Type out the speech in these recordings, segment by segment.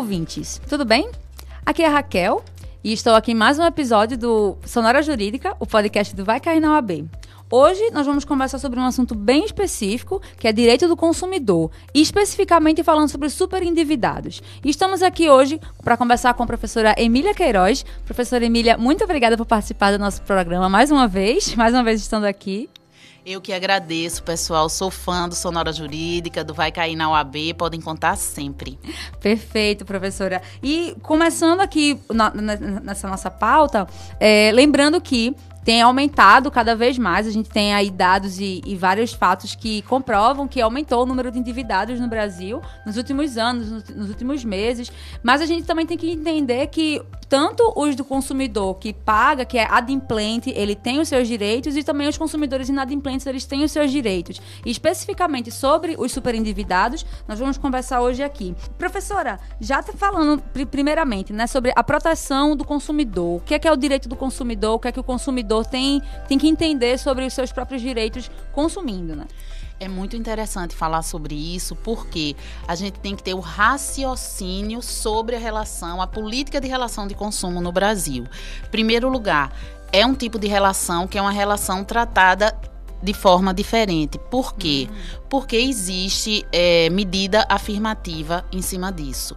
ouvintes, tudo bem? Aqui é a Raquel e estou aqui em mais um episódio do Sonora Jurídica, o podcast do Vai Cair na OAB. Hoje nós vamos conversar sobre um assunto bem específico, que é direito do consumidor, especificamente falando sobre superendividados. E estamos aqui hoje para conversar com a professora Emília Queiroz. Professora Emília, muito obrigada por participar do nosso programa mais uma vez, mais uma vez estando aqui. Eu que agradeço, pessoal. Sou fã do Sonora Jurídica, do Vai Cair na UAB. Podem contar sempre. Perfeito, professora. E começando aqui na, nessa nossa pauta, é, lembrando que tem aumentado cada vez mais. A gente tem aí dados e, e, vários fatos que comprovam que aumentou o número de endividados no Brasil nos últimos anos, nos, últimos meses. Mas a gente também tem que entender que tanto os do consumidor que paga, que é adimplente, ele tem os seus direitos, e também os consumidores inadimplentes, eles têm os seus direitos. E especificamente sobre os superendividados, nós vamos conversar hoje aqui. Professora, já tá falando primeiramente, né, sobre a proteção do consumidor. O que é, que é o direito do consumidor? O que é que o consumidor tem, tem que entender sobre os seus próprios direitos consumindo, né? É muito interessante falar sobre isso, porque a gente tem que ter o raciocínio sobre a relação, a política de relação de consumo no Brasil. Primeiro lugar, é um tipo de relação que é uma relação tratada de forma diferente. Por quê? Uhum. Porque existe é, medida afirmativa em cima disso.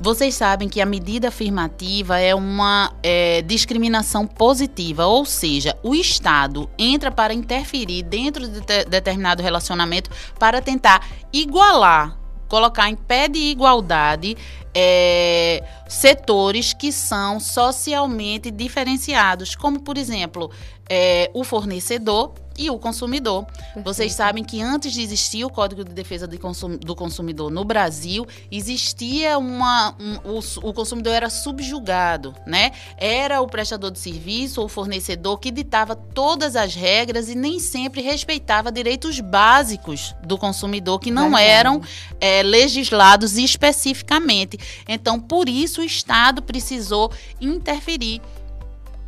Vocês sabem que a medida afirmativa é uma é, discriminação positiva, ou seja, o Estado entra para interferir dentro de determinado relacionamento para tentar igualar, colocar em pé de igualdade é, setores que são socialmente diferenciados, como por exemplo é, o fornecedor e o consumidor. Perfeito. Vocês sabem que antes de existir o Código de Defesa do Consumidor no Brasil, existia uma. Um, o, o, consumidor era subjugado, né? Era o prestador de serviço ou o fornecedor que ditava todas as regras e nem sempre respeitava direitos básicos do consumidor que não Verdade. eram é, legislados especificamente. Então, por isso, o Estado precisou interferir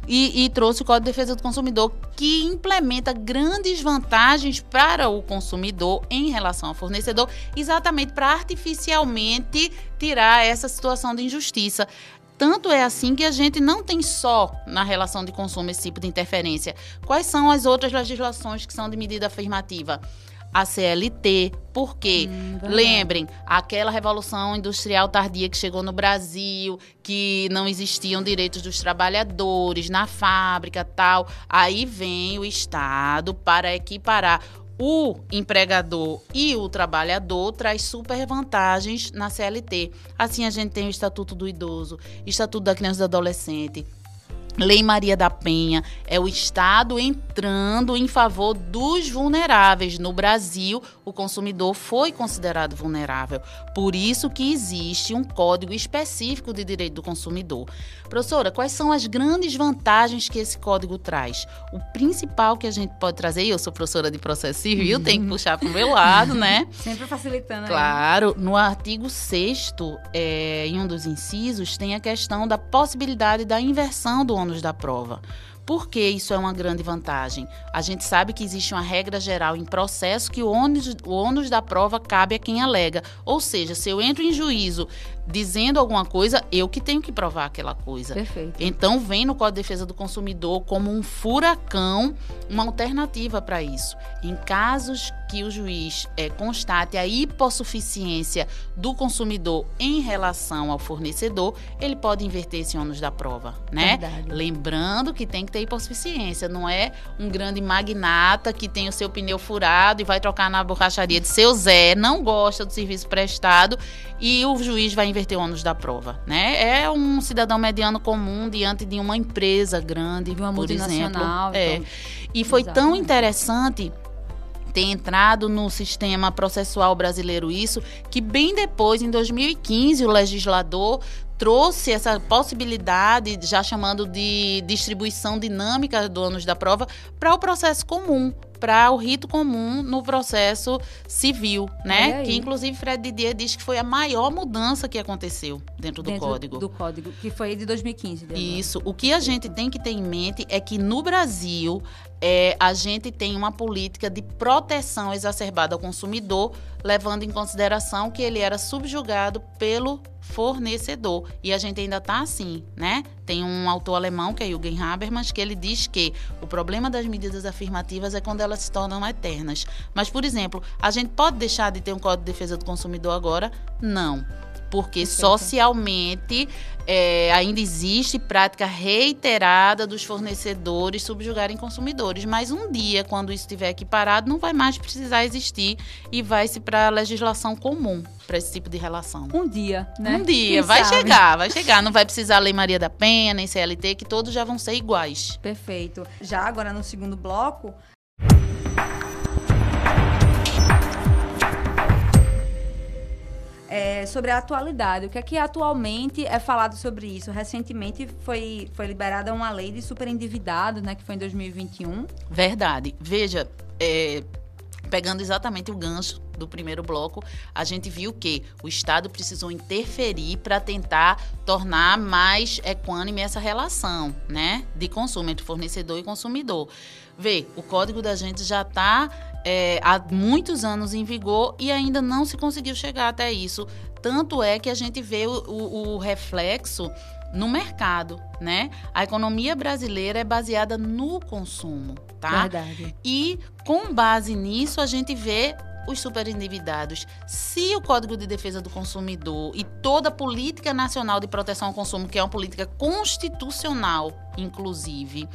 e, e, trouxe o Código de Defesa do Consumidor, que implementa grandes vantagens para o consumidor em relação ao fornecedor, exatamente para artificialmente tirar essa situação de injustiça. Tanto é assim que a gente não tem só na relação de consumo esse tipo de interferência. Quais são as outras legislações que são de medida afirmativa? A CLT. Porque, hum, lembrem, aquela revolução industrial tardia que chegou no Brasil, que não existiam direitos dos trabalhadores na fábrica tal. Aí vem o Estado para equiparar o empregador e o trabalhador traz super vantagens na CLT. Assim a gente tem o Estatuto do Idoso, Estatuto da Criança e do Adolescente, Lei Maria da Penha é o Estado entrando em favor dos vulneráveis. No Brasil, o consumidor foi considerado vulnerável. Por isso que existe um código específico de direito do consumidor. Professora, quais são as grandes vantagens que esse código traz? O principal que a gente pode trazer, e eu sou professora de processo civil, uhum. tem que puxar para o meu lado, né? Sempre facilitando. Claro. No artigo 6 é, em um dos incisos, tem a questão da possibilidade da inversão do ônus da prova. Por que isso é uma grande vantagem? A gente sabe que existe uma regra geral em processo que o ônus, o ônus da prova cabe a quem alega. Ou seja, se eu entro em juízo dizendo alguma coisa, eu que tenho que provar aquela coisa. Perfeito. Então, vem no Código de Defesa do Consumidor como um furacão, uma alternativa para isso. Em casos que o juiz é, constate a hipossuficiência do consumidor em relação ao fornecedor, ele pode inverter esse ônus da prova, né? Verdade. Lembrando que tem que ter hipossuficiência, não é um grande magnata que tem o seu pneu furado e vai trocar na borracharia de seu Zé, não gosta do serviço prestado e o juiz vai inverter o ônus da prova, né? É um cidadão mediano comum diante de uma empresa grande, de uma por exemplo. É. Então, e foi exatamente. tão interessante ter entrado no sistema processual brasileiro isso, que bem depois, em 2015, o legislador trouxe essa possibilidade, já chamando de distribuição dinâmica do ônus da prova, para o processo comum, para o rito comum no processo civil, né? Que inclusive Fred Didier diz que foi a maior mudança que aconteceu dentro, dentro do código. Do código, que foi de 2015. Isso. O que a gente tem que ter em mente é que no Brasil é, a gente tem uma política de proteção exacerbada ao consumidor, levando em consideração que ele era subjugado pelo fornecedor. E a gente ainda está assim, né? Tem um autor alemão, que é Jürgen Habermas, que ele diz que o problema das medidas afirmativas é quando elas se tornam eternas. Mas, por exemplo, a gente pode deixar de ter um Código de Defesa do Consumidor agora? Não porque Perfeito. socialmente é, ainda existe prática reiterada dos fornecedores subjugarem consumidores. Mas um dia, quando isso estiver equiparado, não vai mais precisar existir e vai-se para a legislação comum para esse tipo de relação. Um dia, né? Um dia, Quem vai sabe? chegar, vai chegar. Não vai precisar Lei Maria da Penha, nem CLT, que todos já vão ser iguais. Perfeito. Já agora no segundo bloco, é, sobre a atualidade. O que é que atualmente é falado sobre isso? Recentemente foi, foi liberada uma lei de superendividado, né, que foi em 2021. Verdade. Veja, é, pegando exatamente o gancho do primeiro bloco, a gente viu que o Estado precisou interferir para tentar tornar mais equânime essa relação, né, de consumo entre fornecedor e consumidor. Vê, o código da gente já está é, há muitos anos em vigor e ainda não se conseguiu chegar até isso. Tanto é que a gente vê o, o, o reflexo no mercado, né? A economia brasileira é baseada no consumo, tá? Verdade. E com base nisso a gente vê os superendividados. Se o Código de Defesa do Consumidor e toda a política nacional de proteção ao consumo, que é uma política constitucional, inclusive,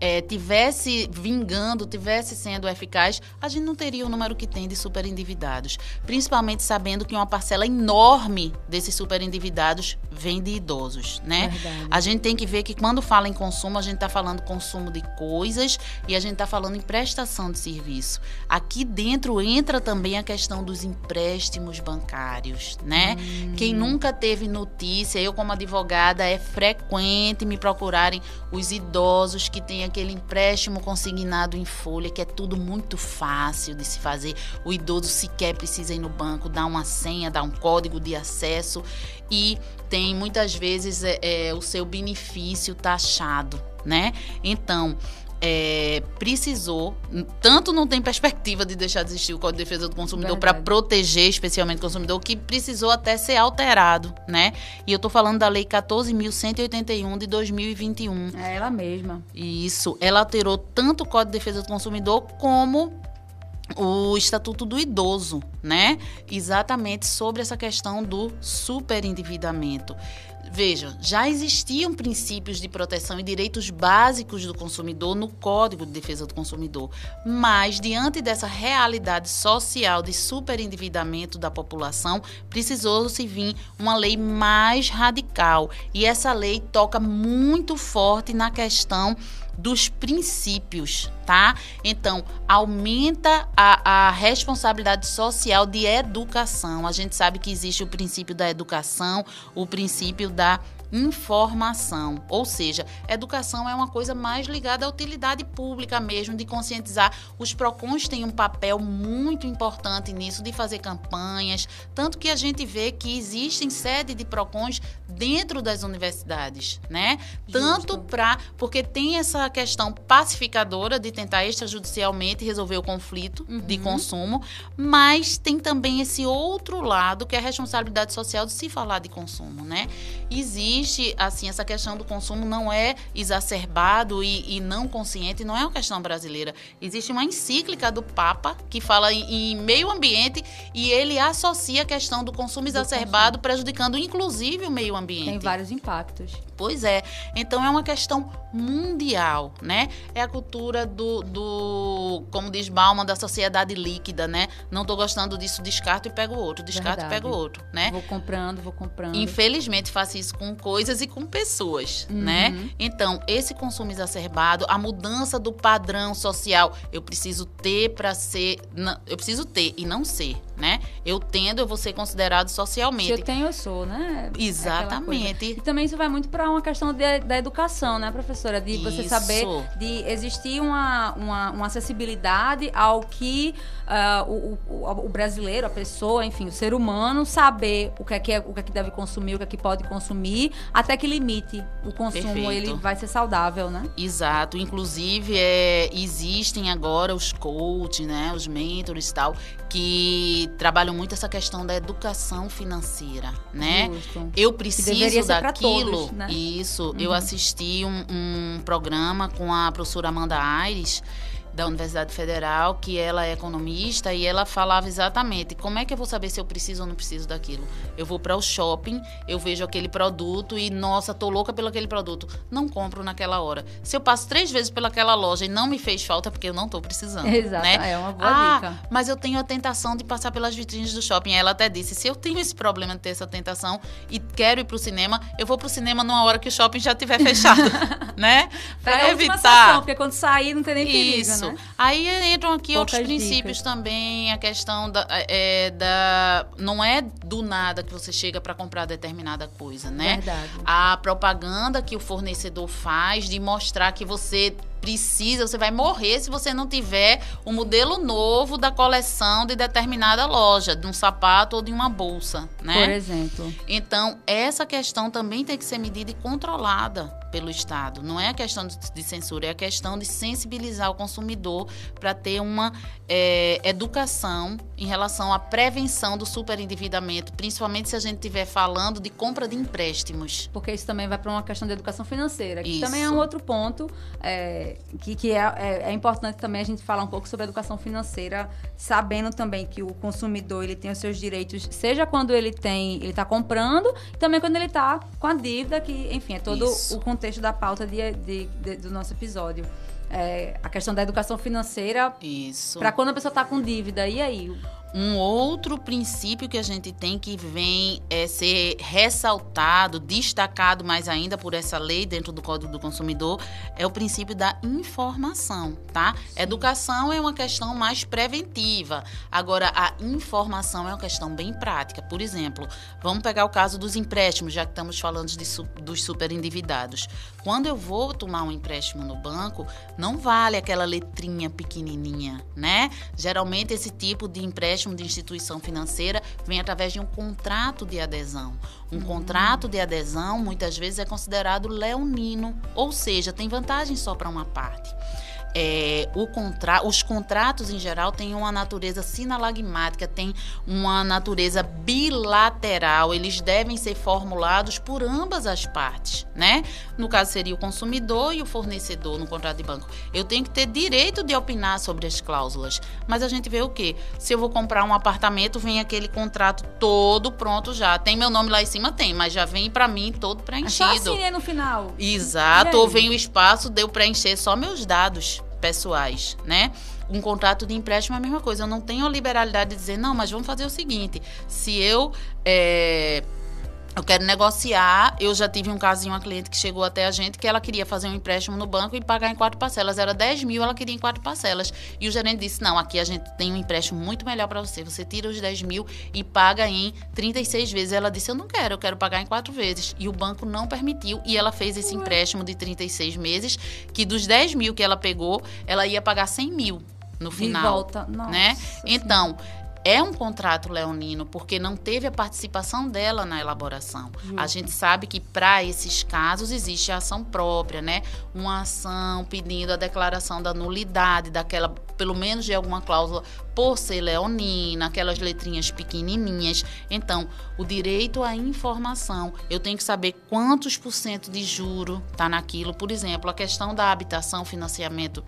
é, tivesse vingando, tivesse sendo eficaz, a gente não teria o número que tem de superendividados. Principalmente sabendo que uma parcela enorme desses superendividados vem de idosos, né? Verdade. A gente tem que ver que quando fala em consumo, a gente está falando consumo de coisas e a gente está falando em prestação de serviço. Aqui dentro entra também a questão dos empréstimos bancários, né? Hum. Quem nunca teve notícia, eu como advogada, é frequente me procurarem os idosos que têm aquele empréstimo consignado em folha, que é tudo muito fácil de se fazer. O idoso sequer precisa ir no banco, dar uma senha, dar um código de acesso e tem muitas vezes é, é, o seu benefício taxado, né? Então, é, precisou, tanto não tem perspectiva de deixar de existir o Código de Defesa do Consumidor para proteger especialmente o consumidor, que precisou até ser alterado, né? E eu estou falando da Lei 14.181 de 2021. É ela mesma. Isso, ela alterou tanto o Código de Defesa do Consumidor como o Estatuto do Idoso, né? Exatamente sobre essa questão do superendividamento. Veja, já existiam princípios de proteção e direitos básicos do consumidor no Código de Defesa do Consumidor, mas diante dessa realidade social de superendividamento da população, precisou-se vir uma lei mais radical. E essa lei toca muito forte na questão dos princípios, tá? Então, aumenta a, a, responsabilidade social de educação. A gente sabe que existe o princípio da educação, o princípio da informação. Ou seja, educação é uma coisa mais ligada à utilidade pública mesmo, de conscientizar. Os PROCONs têm um papel muito importante nisso, de fazer campanhas. Tanto que a gente vê que existem sede de PROCONs dentro das universidades, né? Justo. Tanto para. Porque tem essa questão pacificadora de tentar extrajudicialmente resolver o conflito uhum. de consumo, mas tem também esse outro lado que é a responsabilidade social de se falar de consumo, né? Existe existe, assim, essa questão do consumo não é exacerbado e, e, não consciente, não é uma questão brasileira. Existe uma encíclica do Papa que fala em, em meio ambiente e ele associa a questão do consumo exacerbado, consumo. prejudicando inclusive o meio ambiente. Tem vários impactos. Pois é. Então é uma questão mundial, né? É a cultura do, do como diz Bauman, da sociedade líquida, né? Não tô gostando disso, descarto e pego outro, descarto Verdade. e pego outro, né? Vou comprando, vou comprando. Infelizmente faço isso com coisas e com pessoas, uhum. né? Então, esse consumo exacerbado, a mudança do padrão social, eu preciso ter para ser, eu preciso ter e não ser, né? Eu tendo, eu vou ser considerado socialmente. Se eu tenho, eu sou, né? É Exatamente. E também isso vai muito para uma questão de, da educação, né, professora? De você saber, de existir uma, uma, uma acessibilidade ao que uh, o, o, o, brasileiro, a pessoa, enfim, o ser humano, saber o que é que, é, o que, é que deve consumir, o que é que pode consumir, até que limite o consumo Perfeito. ele vai ser saudável, né? Exato. Inclusive, é, existem agora os coaches, né? Os mentors e tal, que trabalham muito essa questão da educação financeira, né? Justo. Eu preciso daquilo. todos, né? Isso. Eu Uhum. assisti um, um programa com a professora Amanda Aires da Universidade Federal, que ela é economista e ela falava exatamente como é que eu vou saber se eu preciso ou não preciso daquilo. Eu vou para o shopping, eu vejo aquele produto e nossa, tô louca pelo aquele produto, não compro naquela hora. Se eu passo três vezes pelaquela loja e não me fez falta é porque eu não tô precisando, Exato, né? é uma boa ah, dica. mas eu tenho a tentação de passar pelas vitrines do shopping. Ela até disse: se eu tenho esse problema de ter essa tentação e quero ir pro cinema, eu vou pro cinema numa hora que o shopping já estiver fechado, né? Pega Pra a última evitar. sessão, porque quando sair não tem nem perigo, Isso. Né? Aí entram aqui Poucas outros princípios dicas. também, a questão da, é, da. Não é do nada que você chega para comprar determinada coisa, né? Verdade. a propaganda que o fornecedor faz de mostrar que você precisa, você vai morrer se você não tiver o modelo novo da coleção de determinada loja, de um sapato ou de uma bolsa, né? Por exemplo. Então, essa questão também tem que ser medida e controlada pelo Estado. Não é a questão de, de censura, é a questão de sensibilizar o consumidor para ter uma é, educação em relação à prevenção do superendividamento, principalmente se a gente estiver falando de compra de empréstimos. Porque isso também vai para uma questão de educação financeira, que Isso. também é um outro ponto é, que, que é, é, é importante também a gente falar um pouco sobre educação financeira, sabendo também que o consumidor ele tem os seus direitos, seja quando ele tem, ele está comprando, e também quando ele está com a dívida, que, enfim, é todo Isso. o contexto da pauta de, de- de- do nosso episódio. É, a questão da educação financeira Isso. para quando a pessoa está com dívida. E aí? Um outro princípio que a gente tem que vem é ser ressaltado, destacado mais ainda por essa lei dentro do Código do Consumidor, é o princípio da informação, tá? Educação é uma questão mais preventiva. Agora, a informação é uma questão bem prática. Por exemplo, vamos pegar o caso dos empréstimos, já que estamos falando de dos superendividados. Quando eu vou tomar um empréstimo no banco, não vale aquela letrinha pequenininha, né? Geralmente esse tipo de empréstimo de instituição financeira vem através de um contrato de adesão. Um contrato de adesão muitas vezes é considerado leonino, ou seja, tem vantagem só para uma parte. É, o contra... Os contratos, em geral, têm uma natureza sinalagmática, têm uma natureza bilateral. Eles devem ser formulados por ambas as partes, né? No caso, seria o consumidor e o fornecedor no contrato de banco. Eu tenho que ter direito de opinar sobre as cláusulas. Mas a gente vê o quê? Se eu vou comprar um apartamento, vem aquele contrato todo pronto já. Tem meu nome lá em cima? Tem, mas já vem para mim todo É só preenchido. assim, né, no final. Exato, ou vem o espaço, deu preencher só meus dados pessoais, né? Um contrato de empréstimo é a mesma coisa. Eu não tenho a liberalidade de dizer, não, mas vamos fazer o seguinte: se eu. é, eu quero negociar. Eu já tive um caso de uma cliente que chegou até a gente que ela queria fazer um empréstimo no banco e pagar em quatro parcelas. Era 10 mil, ela queria em quatro parcelas. E o gerente disse: Não, aqui a gente tem um empréstimo muito melhor para você. Você tira os 10 mil e paga em 36 vezes. Ela disse: Eu não quero, eu quero pagar em quatro vezes. E o banco não permitiu. E ela fez esse empréstimo de 36 meses, que dos 10 mil que ela pegou, ela ia pagar 100 mil no De final volta. Nossa né? Senhora. É um contrato leonino porque não teve a participação dela na elaboração. A gente sabe que para esses casos existe a ação própria, né? Uma ação pedindo a declaração da nulidade daquela, pelo menos de alguma cláusula por ser leonina, aquelas letrinhas pequenininhas. Então, o direito à informação, eu tenho que saber quantos por cento de juro tá naquilo. Por exemplo, a questão da habitação, financiamento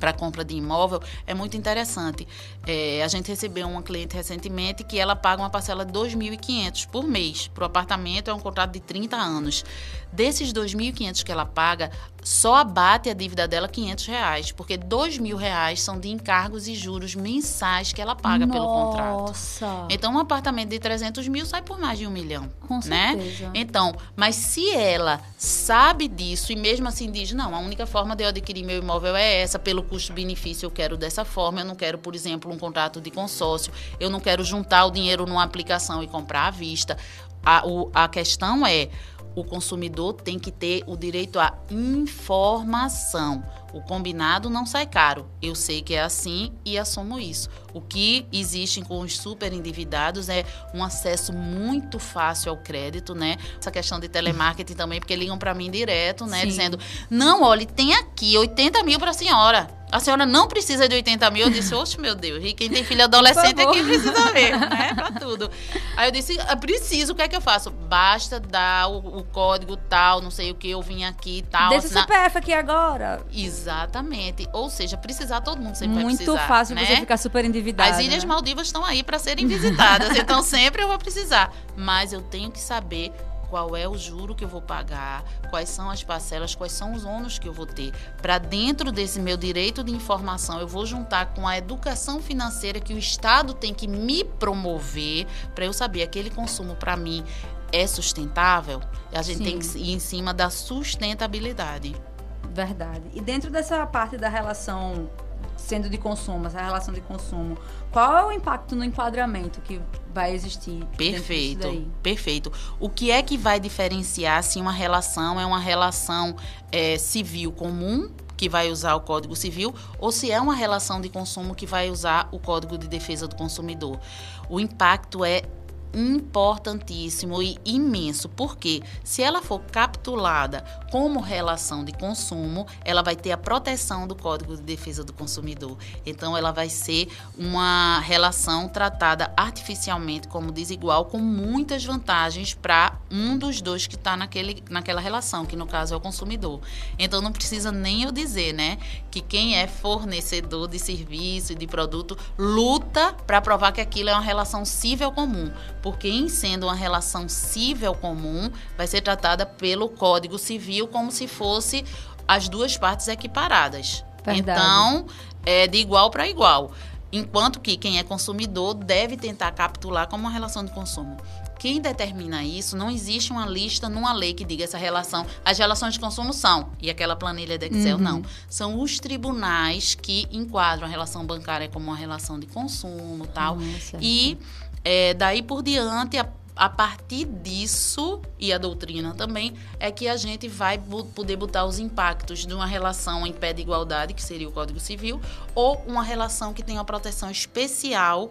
para compra de imóvel é muito interessante. É, a gente recebeu uma cliente recentemente que ela paga uma parcela de 2.500 por mês. Para o apartamento é um contrato de 30 anos. Desses 2.500 que ela paga, só abate a dívida dela 500 reais, porque 2 mil reais são de encargos e juros mensais que ela paga pelo contrato. Nossa. Então, um apartamento de 300 mil sai por mais de um milhão. Com né? certeza. Então, mas se ela sabe disso e mesmo assim diz, não, a única forma de eu adquirir meu imóvel é essa, pelo custo-benefício eu quero dessa forma, eu não quero, por exemplo, um contrato de consórcio, eu não quero juntar o dinheiro numa aplicação e comprar à vista. A, o- a questão é, o consumidor tem que ter o direito à informação. O combinado não sai caro. Eu sei que é assim e assumo isso. O que existe com os super endividados é um acesso muito fácil ao crédito, né? Essa questão de telemarketing também, porque ligam para mim direto, né? Sim. Dizendo: não, olhe, tem aqui 80 mil para a senhora a senhora não precisa de 80 mil. Eu disse, oxe, meu Deus, e quem tem filho adolescente é quem precisa ver, né? Pra tudo. Aí eu disse, ah, preciso, o que é que eu faço? Basta dar o, o código tal, não sei o que, eu vim aqui e tal. Deixa o CPF aqui agora. Exatamente. Ou seja, precisar todo mundo sempre Muito precisar. Muito fácil né? você ficar super endividado. As Ilhas né? Maldivas estão aí para serem visitadas, então sempre eu vou precisar. Mas eu tenho que saber qual é o juro que eu vou pagar, quais são as parcelas, quais são os ônus que eu vou ter. Para dentro desse meu direito de informação, eu vou juntar com a educação financeira que o Estado tem que me promover para eu saber aquele consumo para mim é sustentável. A gente Sim. tem que ir em cima da sustentabilidade. Verdade. E dentro dessa parte da relação sendo de consumo, essa relação de consumo, qual é o impacto no enquadramento que vai existir? Perfeito, perfeito. O que é que vai diferenciar se uma relação é uma relação é, civil comum que vai usar o Código Civil ou se é uma relação de consumo que vai usar o Código de Defesa do Consumidor. O impacto é importantíssimo e imenso, porque se ela for capitulada como relação de consumo, ela vai ter a proteção do Código de Defesa do Consumidor. Então, ela vai ser uma relação tratada artificialmente como desigual, com muitas vantagens para um dos dois que está naquela relação, que no caso é o consumidor. Então, não precisa nem eu dizer, né, que quem é fornecedor de serviço e de produto luta para provar que aquilo é uma relação civil comum porque em sendo uma relação civil comum, vai ser tratada pelo Código Civil como se fosse as duas partes equiparadas. Verdade. Então, é de igual para igual. Enquanto que quem é consumidor deve tentar capitular como uma relação de consumo. Quem determina isso, não existe uma lista numa lei que diga essa relação. As relações de consumo são, e aquela planilha de Excel uhum. não. São os tribunais que enquadram a relação bancária como uma relação de consumo tal. Uhum, e é, daí por diante, a, a partir disso, e a doutrina também, é que a gente vai poder botar os impactos de uma relação em pé de igualdade, que seria o Código Civil, ou uma relação que tem uma proteção especial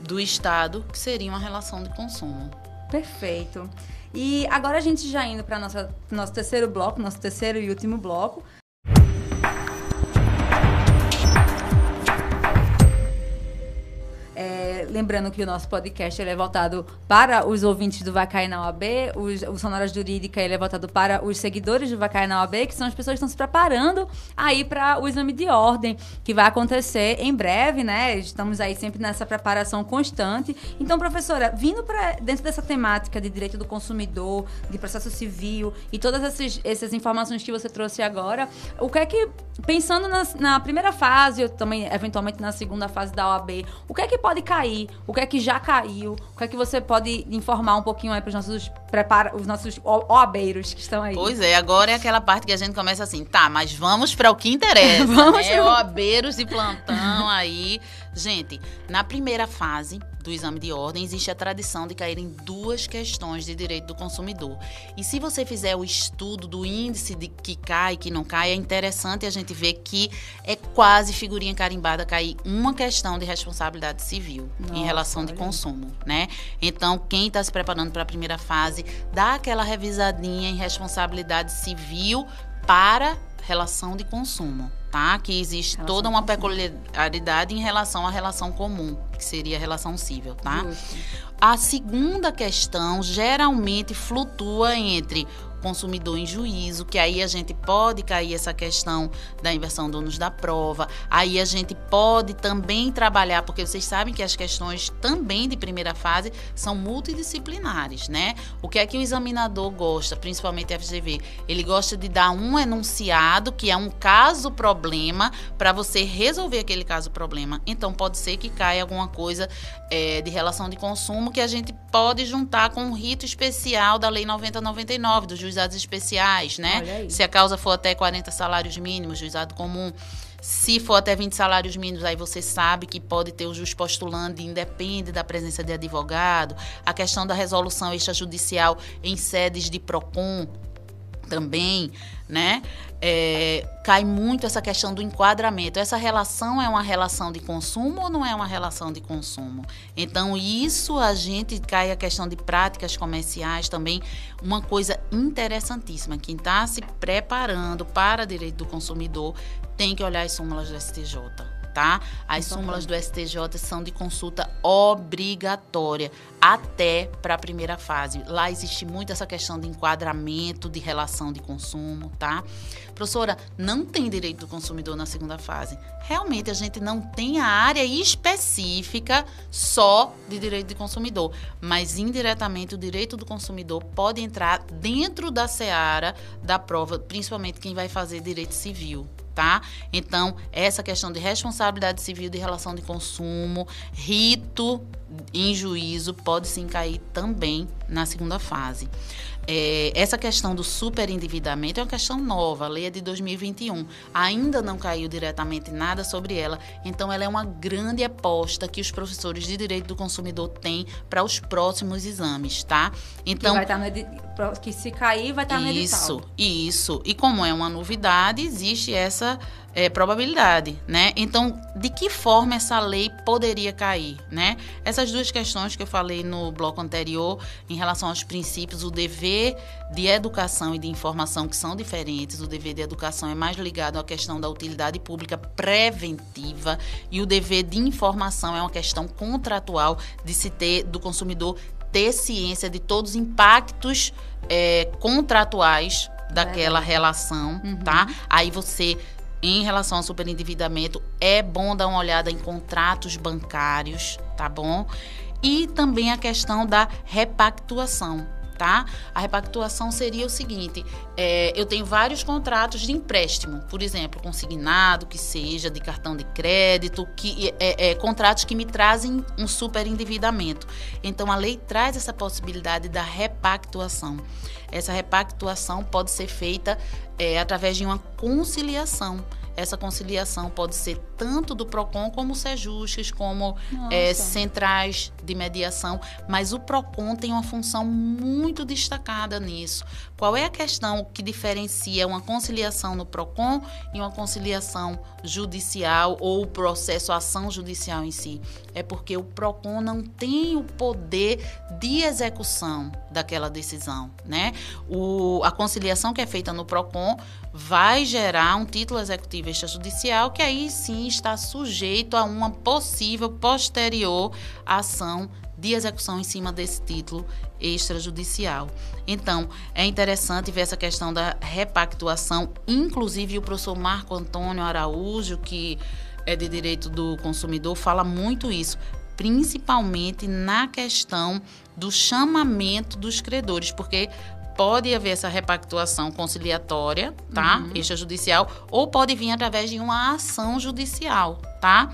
do Estado, que seria uma relação de consumo. Perfeito. E agora a gente já indo para nosso terceiro bloco, nosso terceiro e último bloco, lembrando que o nosso podcast é voltado para os ouvintes do Vacai na OAB, os, o Sonora Jurídica é voltado para os seguidores do Vacai na OAB, que são as pessoas que estão se preparando aí para o exame de ordem, que vai acontecer em breve, né? Estamos aí sempre nessa preparação constante. Então, professora, vindo para dentro dessa temática de direito do consumidor, de processo civil e todas essas, essas informações que você trouxe agora, o que é que, pensando na, na primeira fase, ou também eventualmente na segunda fase da OAB, o que é que pode cair o que é que já caiu, o que é que você pode informar um pouquinho aí para os nossos prepara os nossos oabeiros que estão aí. Pois é, agora é aquela parte que a gente começa assim, tá, mas vamos para o que interessa, vamos né? Oabeiros de plantão aí. Gente, na primeira fase, do exame de ordem, existe a tradição de cair em duas questões de direito do consumidor. E se você fizer o estudo do índice de que cai e que não cai, é interessante a gente ver que é quase figurinha carimbada cair uma questão de responsabilidade civil Nossa, em relação de consumo, né? Então, quem está se preparando para a primeira fase, dá aquela revisadinha em responsabilidade civil para relação de consumo, tá? Que existe relação toda uma peculiaridade em relação à relação comum, que seria a relação civil, tá? Justo. A segunda questão geralmente flutua entre consumidor em juízo, que aí a gente pode cair essa questão da inversão do ônus da prova. Aí a gente pode também trabalhar, porque vocês sabem que as questões também de primeira fase são multidisciplinares, né? O que é que o examinador gosta, principalmente a FGV? Ele gosta de dar um enunciado, que é um caso problema, para você resolver aquele caso problema. Então pode ser que caia alguma coisa é, de relação de consumo que a gente pode juntar com um rito especial da Lei 9099, do juizados especiais, né? Se a causa for até 40 salários mínimos, juizado comum. Se for até 20 salários mínimos, aí você sabe que pode ter o juiz postulando, independe da presença de advogado. A questão da resolução extrajudicial em sedes de PROCON, também, né? É, cai muito essa questão do enquadramento. Essa relação é uma relação de consumo ou não é uma relação de consumo? Então, isso a gente cai a questão de práticas comerciais também, uma coisa interessantíssima. Quem está se preparando para direito do consumidor tem que olhar as súmulas do STJ tá? As súmulas do STJ são de consulta obrigatória até para a primeira fase. Lá existe muito essa questão de enquadramento, de relação de consumo, tá? Professora, não tem direito do consumidor na segunda fase. Realmente a gente não tem a área específica só de direito de consumidor, mas indiretamente o direito do consumidor pode entrar dentro da seara da prova, principalmente quem vai fazer direito civil, tá? Então, essa questão de responsabilidade civil de relação de consumo, rito em juízo pode sim cair também na segunda fase. É, essa questão do superendividamento é uma questão nova, a lei é de 2021. Ainda não caiu diretamente nada sobre ela, então ela é uma grande aposta que os professores de direito do consumidor têm para os próximos exames, tá? Então, que, vai estar no, que se cair, vai estar. Isso, isso. E como é uma novidade, existe essa é, probabilidade, né? Então, de que forma essa lei poderia cair, né? Essas duas questões que eu falei no bloco anterior, em relação aos princípios, o dever de educação e de informação, que são diferentes. O dever de educação é mais ligado à questão da utilidade pública preventiva e o dever de informação é uma questão contratual de se ter do consumidor ter ciência de todos os impactos é, contratuais daquela relação, uhum. tá? Aí você em relação ao superendividamento, é bom dar uma olhada em contratos bancários, tá bom? E também a questão da repactuação. Tá? A repactuação seria o seguinte: é, eu tenho vários contratos de empréstimo, por exemplo, consignado, que seja de cartão de crédito, que é, é, contratos que me trazem um superendividamento. Então a lei traz essa possibilidade da repactuação. Essa repactuação pode ser feita é, através de uma conciliação. Essa conciliação pode ser tanto do PROCON como Sejustes, como é, centrais de mediação, mas o PROCON tem uma função muito destacada nisso. Qual é a questão que diferencia uma conciliação no PROCON e uma conciliação judicial ou o processo ação judicial em si? É porque o PROCON não tem o poder de execução daquela decisão, né? O, a conciliação que é feita no PROCON vai gerar um título executivo extrajudicial que aí sim está sujeito a uma possível posterior ação de execução em cima desse título extrajudicial. Então, é interessante ver essa questão da repactuação, inclusive o professor Marco Antônio Araújo, que é de direito do consumidor, fala muito isso, principalmente na questão do chamamento dos credores, porque pode haver essa repactuação conciliatória, tá? Uhum. Extrajudicial, ou pode vir através de uma ação judicial, tá?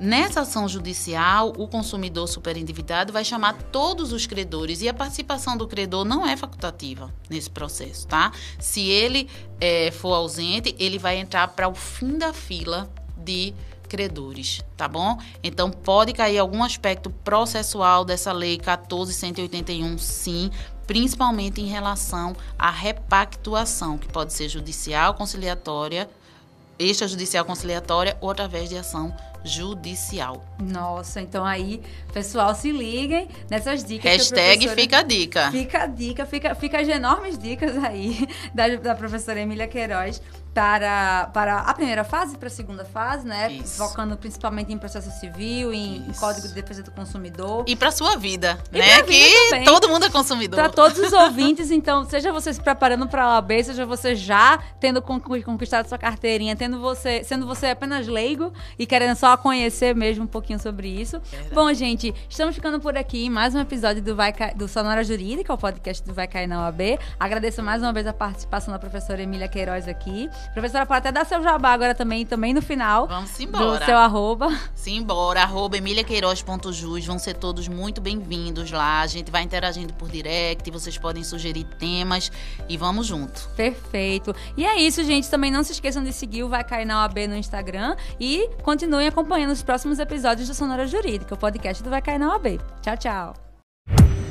Nessa ação judicial, o consumidor superendividado vai chamar todos os credores e a participação do credor não é facultativa nesse processo, tá? Se ele é, for ausente, ele vai entrar para o fim da fila de credores, tá bom? Então pode cair algum aspecto processual dessa lei 14181, sim, principalmente em relação à repactuação, que pode ser judicial, conciliatória, extrajudicial conciliatória ou através de ação judicial. Nossa, então aí, pessoal, se liguem nessas dicas. Hashtag fica a dica. Fica a dica, fica, fica as enormes dicas aí da, da professora Emília Queiroz para, para a primeira fase, para a segunda fase, né? Isso. Focando principalmente em processo civil, em, em Código de Defesa do Consumidor. E para sua vida, e né? que também. todo mundo é consumidor. Para todos os ouvintes, então, seja você se preparando para a OAB, seja você já tendo conquistado sua carteirinha, tendo você, sendo você apenas leigo e querendo só conhecer mesmo um pouquinho sobre isso. Verdade. Bom, gente, estamos ficando por aqui em mais um episódio do, Vai do Sonora Jurídica, o podcast do Vai Cair na OAB. Agradeço mais uma vez a participação da professora Emília Queiroz aqui. Professora, pode até dar seu jabá agora também, também no final. Vamos embora. Do seu arroba. Simbora, arroba emiliaqueiroz.jus. Vão ser todos muito bem-vindos lá. A gente vai interagindo por direct, vocês podem sugerir temas e vamos junto. Perfeito. E é isso, gente. Também não se esqueçam de seguir o Vai Cair na OAB no Instagram e continuem acompanhando os próximos episódios do Sonora Jurídica, o podcast do Vai Cair na OAB. Tchau, tchau.